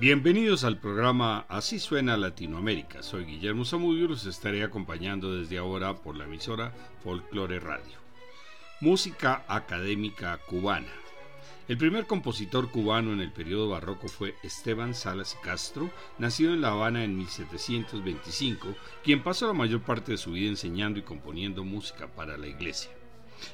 Bienvenidos al programa Así suena Latinoamérica. Soy Guillermo Zamudio y los estaré acompañando desde ahora por la emisora Folklore Radio. Música académica cubana. El primer compositor cubano en el periodo barroco fue Esteban Salas Castro, nacido en La Habana en 1725, quien pasó la mayor parte de su vida enseñando y componiendo música para la iglesia.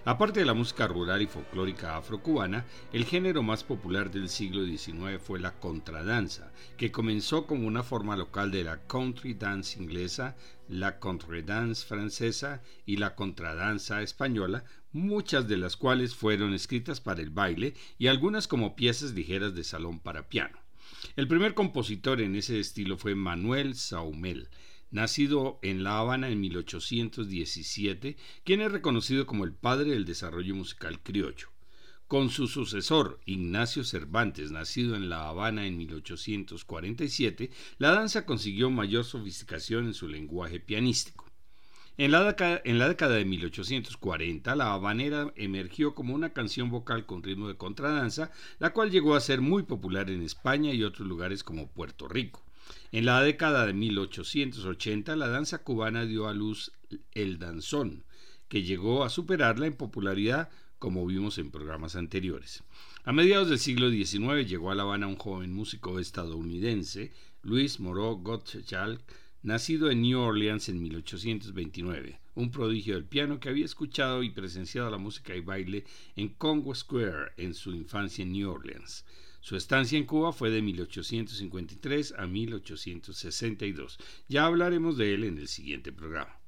Aparte de la música rural y folclórica afrocubana, el género más popular del siglo XIX fue la contradanza, que comenzó como una forma local de la country dance inglesa, la dance francesa y la contradanza española, muchas de las cuales fueron escritas para el baile y algunas como piezas ligeras de salón para piano. El primer compositor en ese estilo fue Manuel Saumel, nacido en La Habana en 1817, quien es reconocido como el padre del desarrollo musical criollo. Con su sucesor, Ignacio Cervantes, nacido en La Habana en 1847, la danza consiguió mayor sofisticación en su lenguaje pianístico. En la, década, de 1840, la habanera emergió como una canción vocal con ritmo de contradanza, la cual llegó a ser muy popular en España y otros lugares como Puerto Rico. En la década de 1880 la danza cubana dio a luz el danzón, que llegó a superarla en popularidad como vimos en programas anteriores. A mediados del siglo XIX llegó a La Habana un joven músico estadounidense, Luis Moreau Gottschalk, nacido en New Orleans en 1829, un prodigio del piano que había escuchado y presenciado la música y baile en Congo Square en su infancia en New Orleans. Su estancia en Cuba fue de 1853 a 1862. Ya hablaremos de él en el siguiente programa.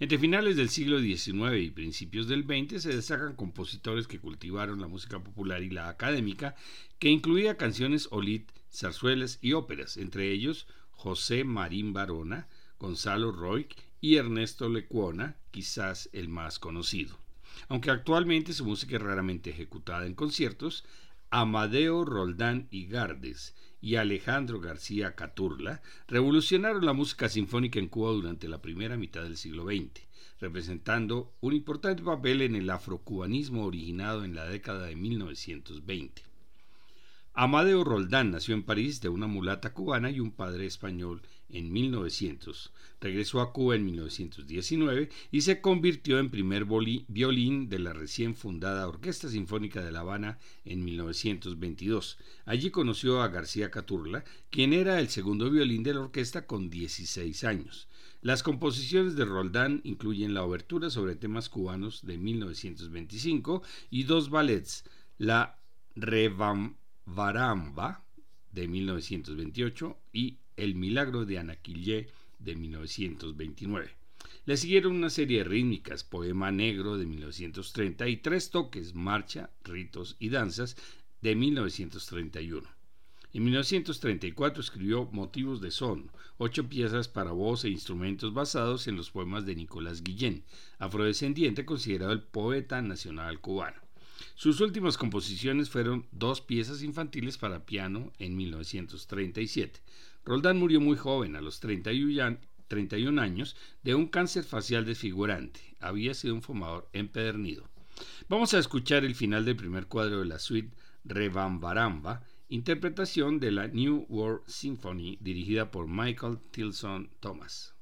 Entre finales del siglo XIX y principios del XX se destacan compositores que cultivaron la música popular y la académica, que incluía canciones olit, zarzuelas y óperas, entre ellos José Marín Barona, Gonzalo Roig y Ernesto Lecuona, quizás el más conocido. Aunque actualmente su música es raramente ejecutada en conciertos, Amadeo Roldán y Gardes y Alejandro García Caturla revolucionaron la música sinfónica en Cuba durante la primera mitad del siglo XX, representando un importante papel en el afrocubanismo originado en la década de 1920. Amadeo Roldán nació en París de una mulata cubana y un padre español en 1900. Regresó a Cuba en 1919 y se convirtió en primer violín de la recién fundada Orquesta Sinfónica de La Habana en 1922. Allí conoció a García Caturla, quien era el segundo violín de la orquesta con 16 años. Las composiciones de Roldán incluyen la obertura sobre temas cubanos de 1925 y dos ballets, la Revam Varamba de 1928 y El milagro de Anaquillé de 1929. Le siguieron una serie de rítmicas, Poema Negro de 1930 y tres toques, Marcha, Ritos y Danzas de 1931. En 1934 escribió Motivos de Son, ocho piezas para voz e instrumentos basados en los poemas de Nicolás Guillén, afrodescendiente considerado el poeta nacional cubano. Sus últimas composiciones fueron dos piezas infantiles para piano en 1937. Roldán murió muy joven, a los 31 años, de un cáncer facial desfigurante. Había sido un fumador empedernido. Vamos a escuchar el final del primer cuadro de la suite Rebambaramba, interpretación de la New World Symphony dirigida por Michael Tilson Thomas.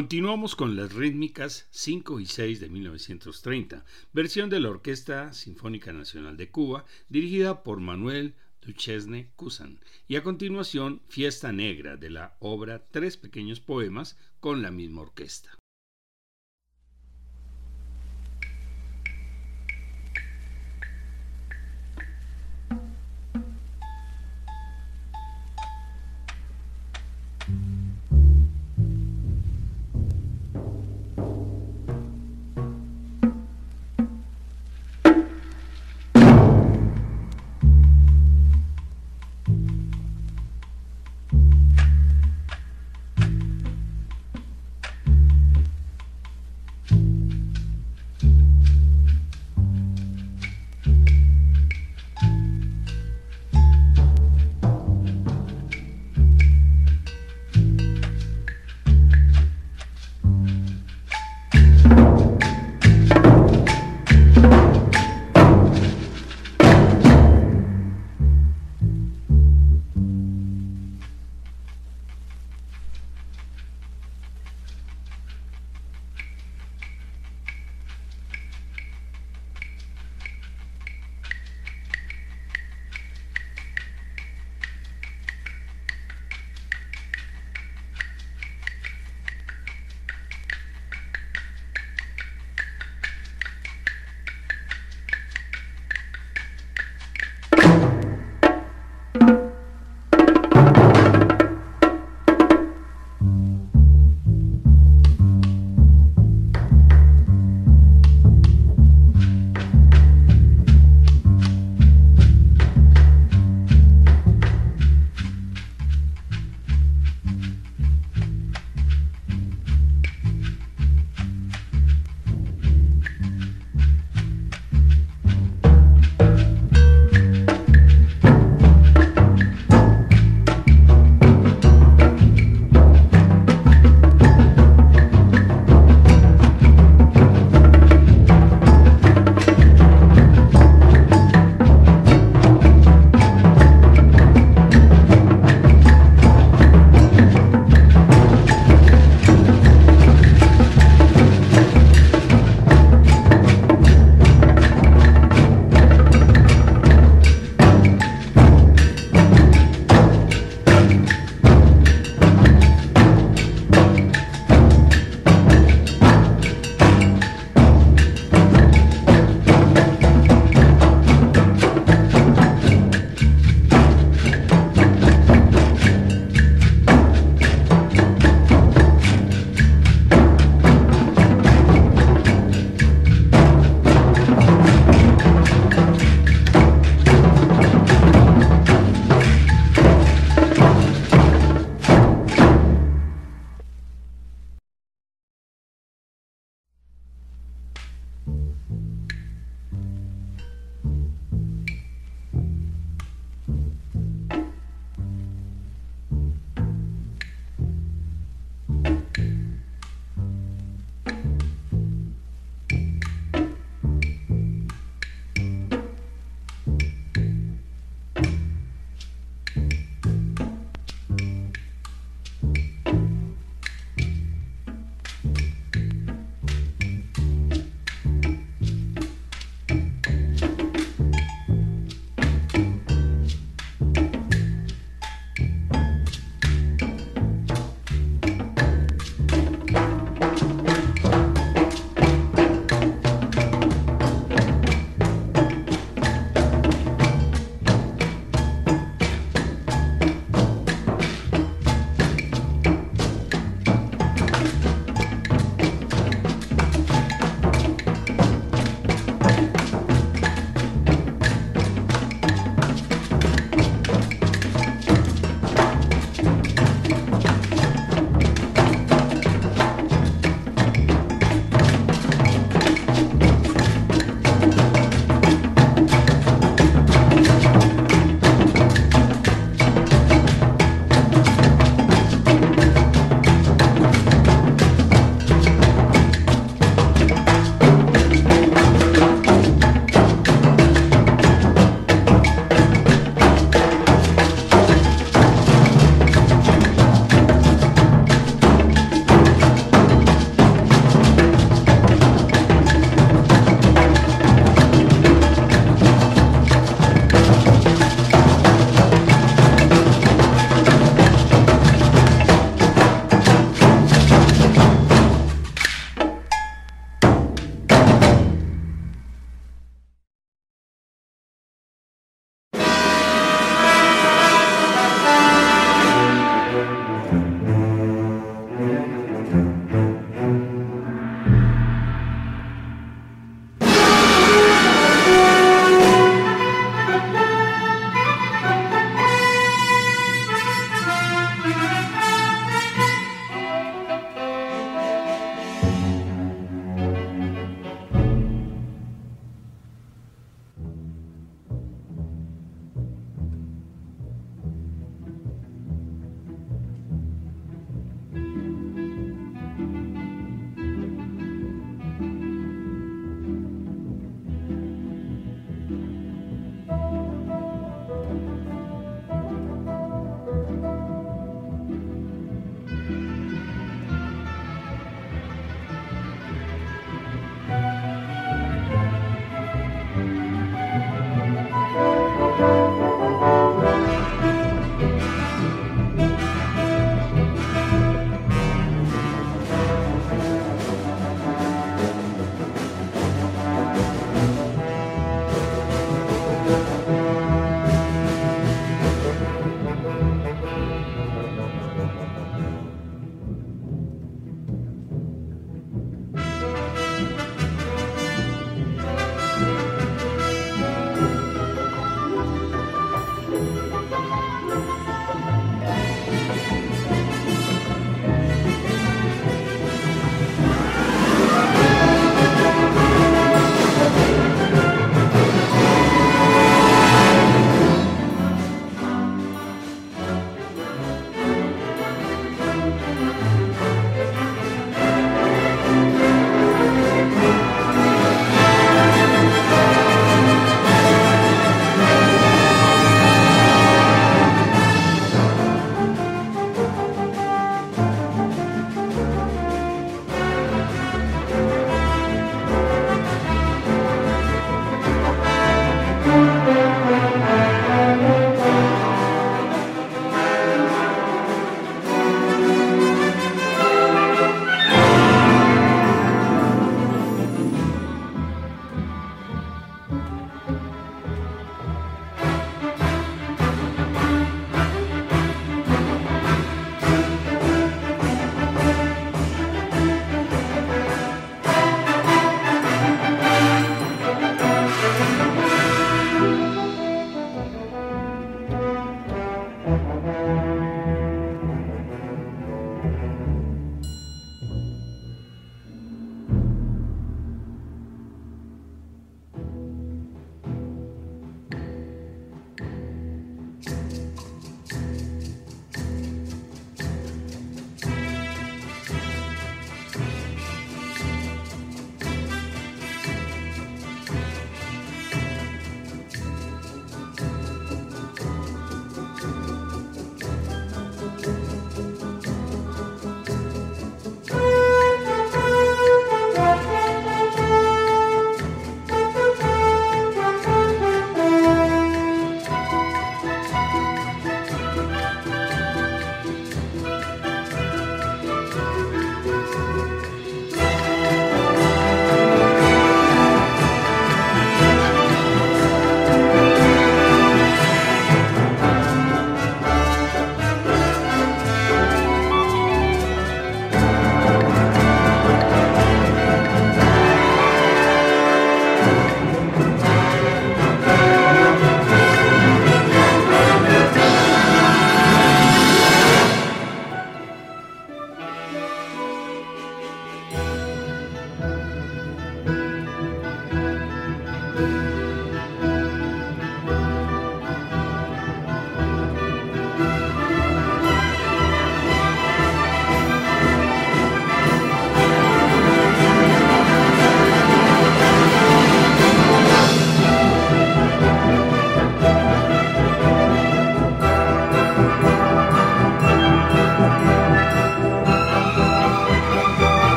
Continuamos con las rítmicas 5 y 6 de 1930, versión de la Orquesta Sinfónica Nacional de Cuba, dirigida por Manuel Duchesne Cusan, y a continuación Fiesta Negra de la obra Tres pequeños poemas con la misma orquesta.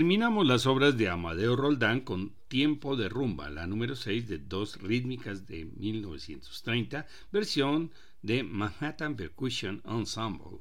Terminamos las obras de Amadeo Roldán con Tiempo de Rumba, la número 6 de dos rítmicas de 1930, versión de Manhattan Percussion Ensemble.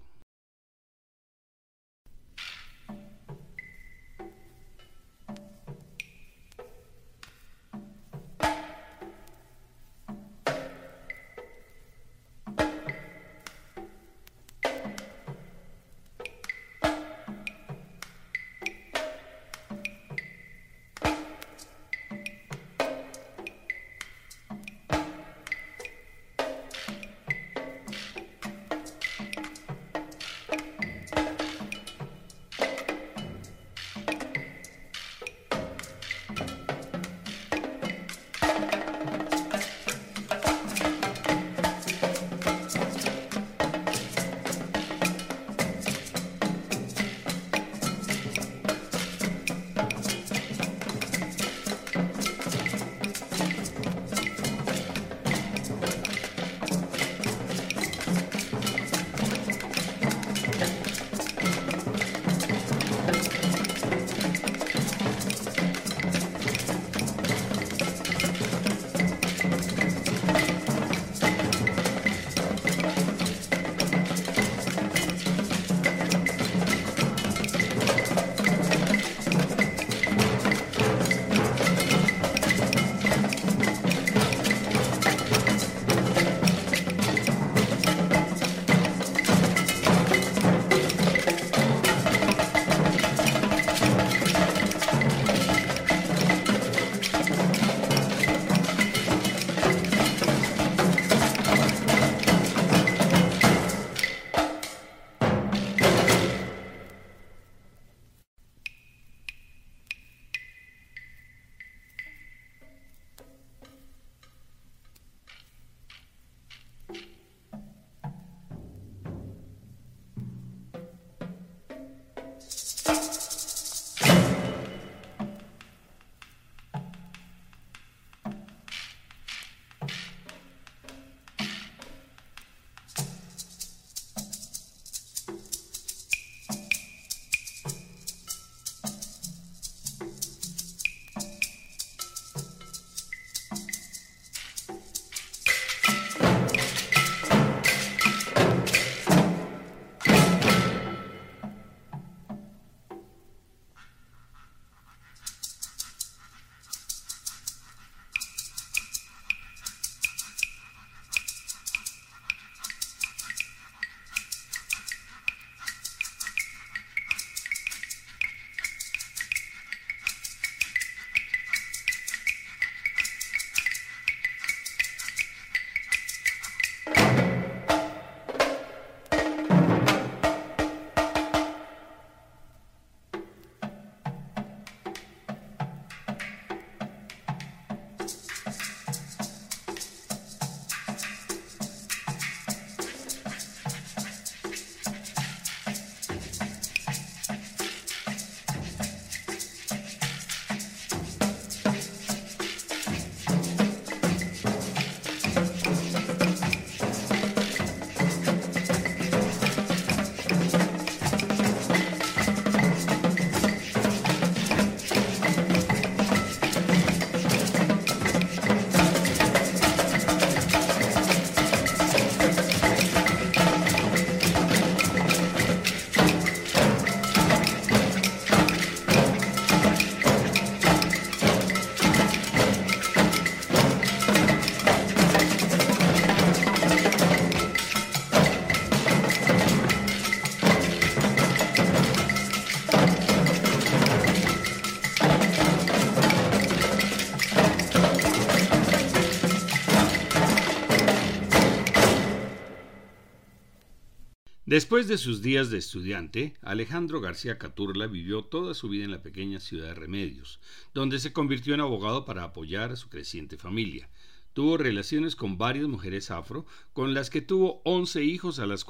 Después de sus días de estudiante, Alejandro García Caturla vivió toda su vida en la pequeña ciudad de Remedios, donde se convirtió en abogado para apoyar a su creciente familia. Tuvo relaciones con varias mujeres afro, con las que tuvo 11 hijos a los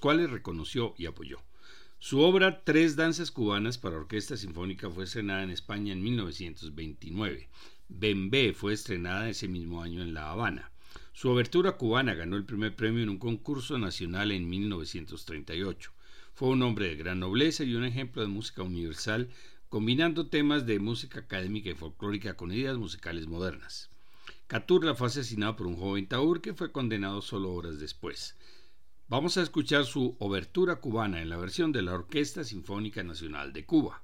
cuales reconoció y apoyó. Su obra Tres danzas cubanas para orquesta sinfónica fue estrenada en España en 1929. Bembé fue estrenada ese mismo año en La Habana. Su abertura cubana ganó el primer premio en un concurso nacional en 1938. Fue un hombre de gran nobleza y un ejemplo de música universal combinando temas de música académica y folclórica con ideas musicales modernas. Caturla fue asesinado por un joven taur que fue condenado solo horas después. Vamos a escuchar su obertura cubana en la versión de la Orquesta Sinfónica Nacional de Cuba.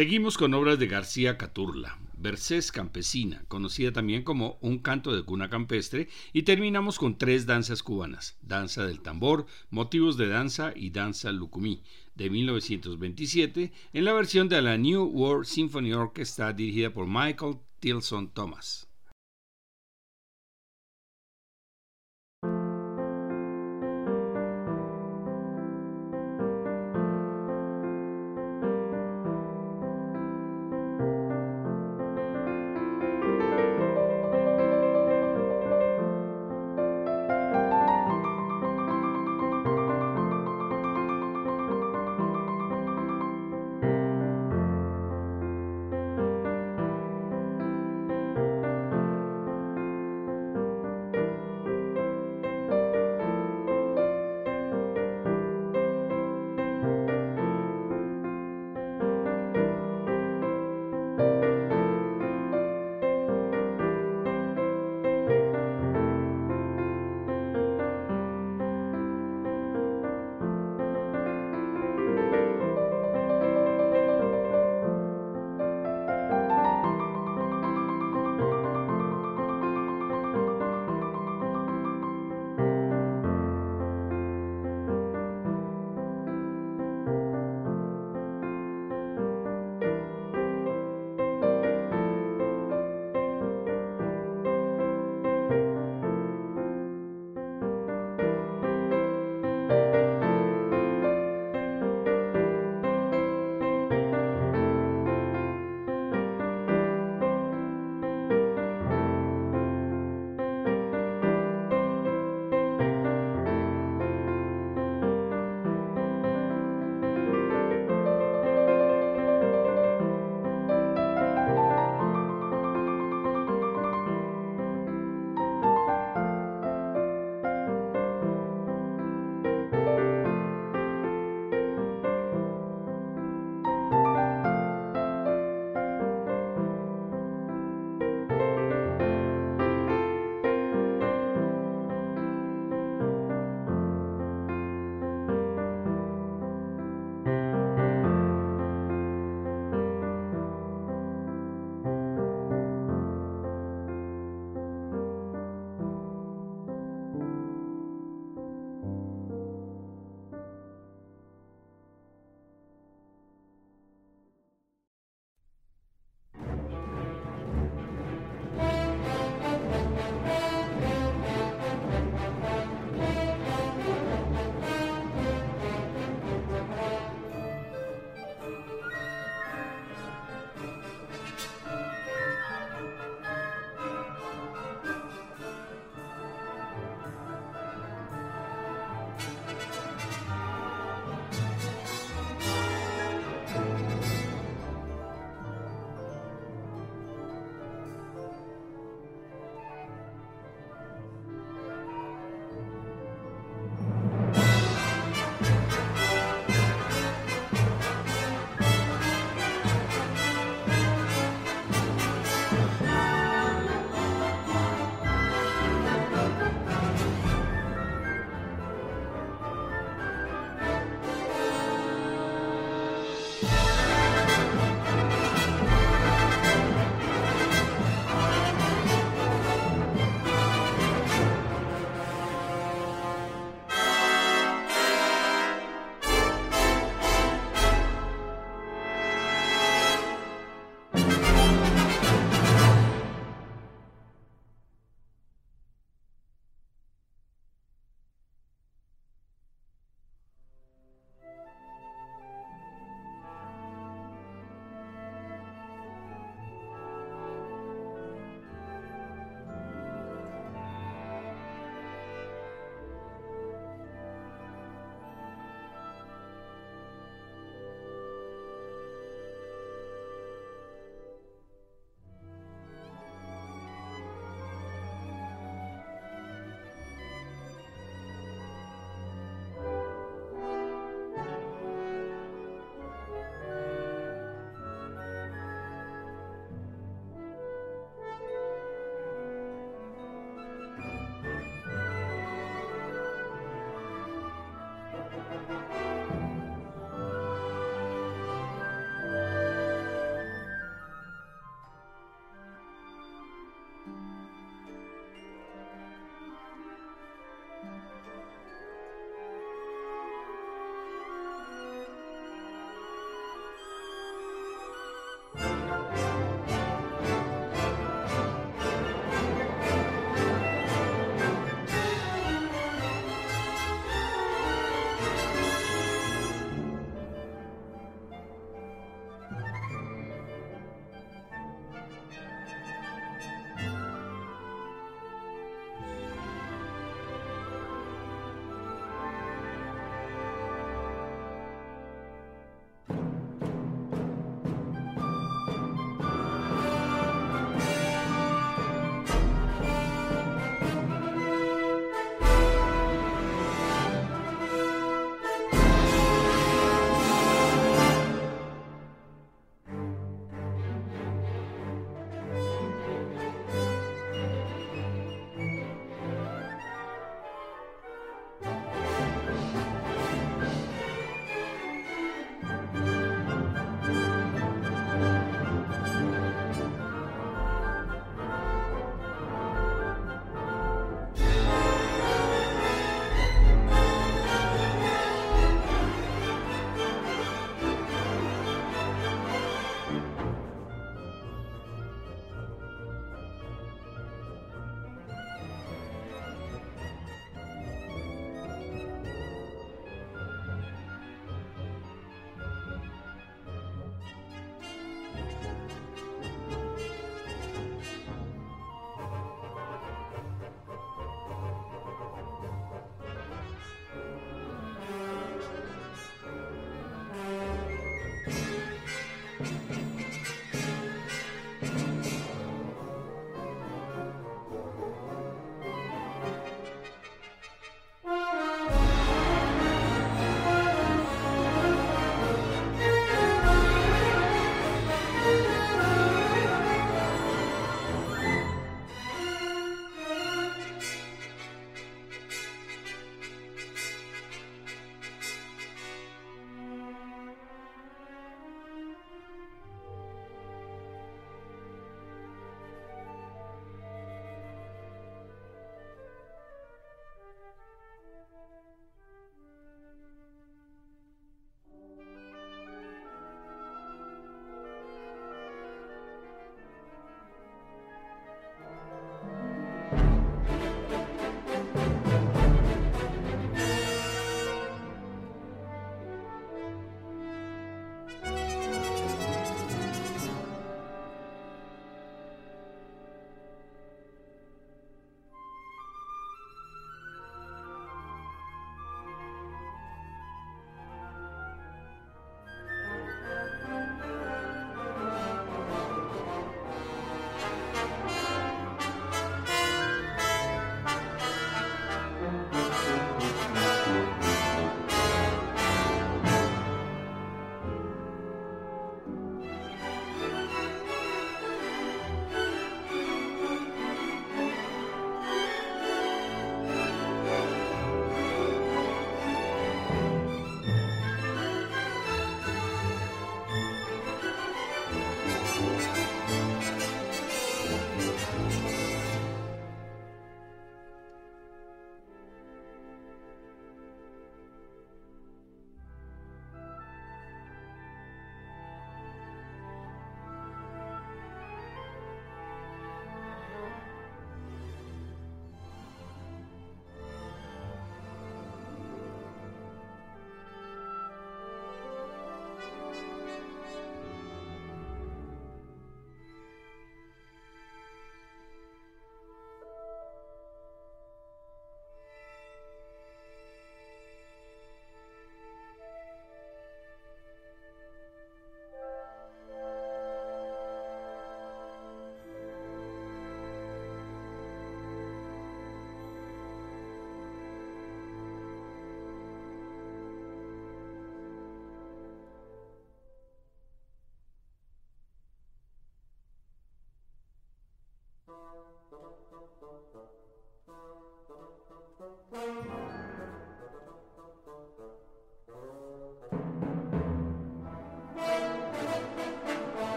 Seguimos con obras de García Caturla, Versés Campesina, conocida también como Un canto de cuna campestre, y terminamos con tres danzas cubanas, Danza del Tambor, Motivos de Danza y Danza Lucumí, de 1927, en la versión de la New World Symphony Orchestra dirigida por Michael Tilson Thomas.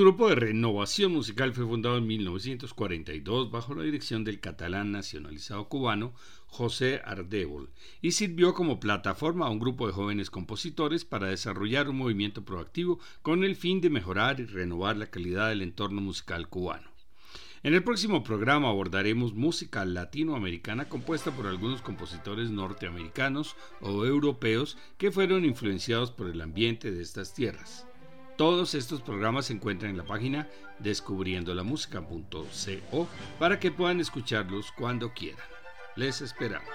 Grupo de renovación musical fue fundado en 1942 bajo la dirección del catalán nacionalizado cubano José Ardébol y sirvió como plataforma a un grupo de jóvenes compositores para desarrollar un movimiento proactivo con el fin de mejorar y renovar la calidad del entorno musical cubano. En el próximo programa abordaremos música latinoamericana compuesta por algunos compositores norteamericanos o europeos que fueron influenciados por el ambiente de estas tierras. Todos estos programas se encuentran en la página descubriendolamusica.co para que puedan escucharlos cuando quieran. Les esperamos.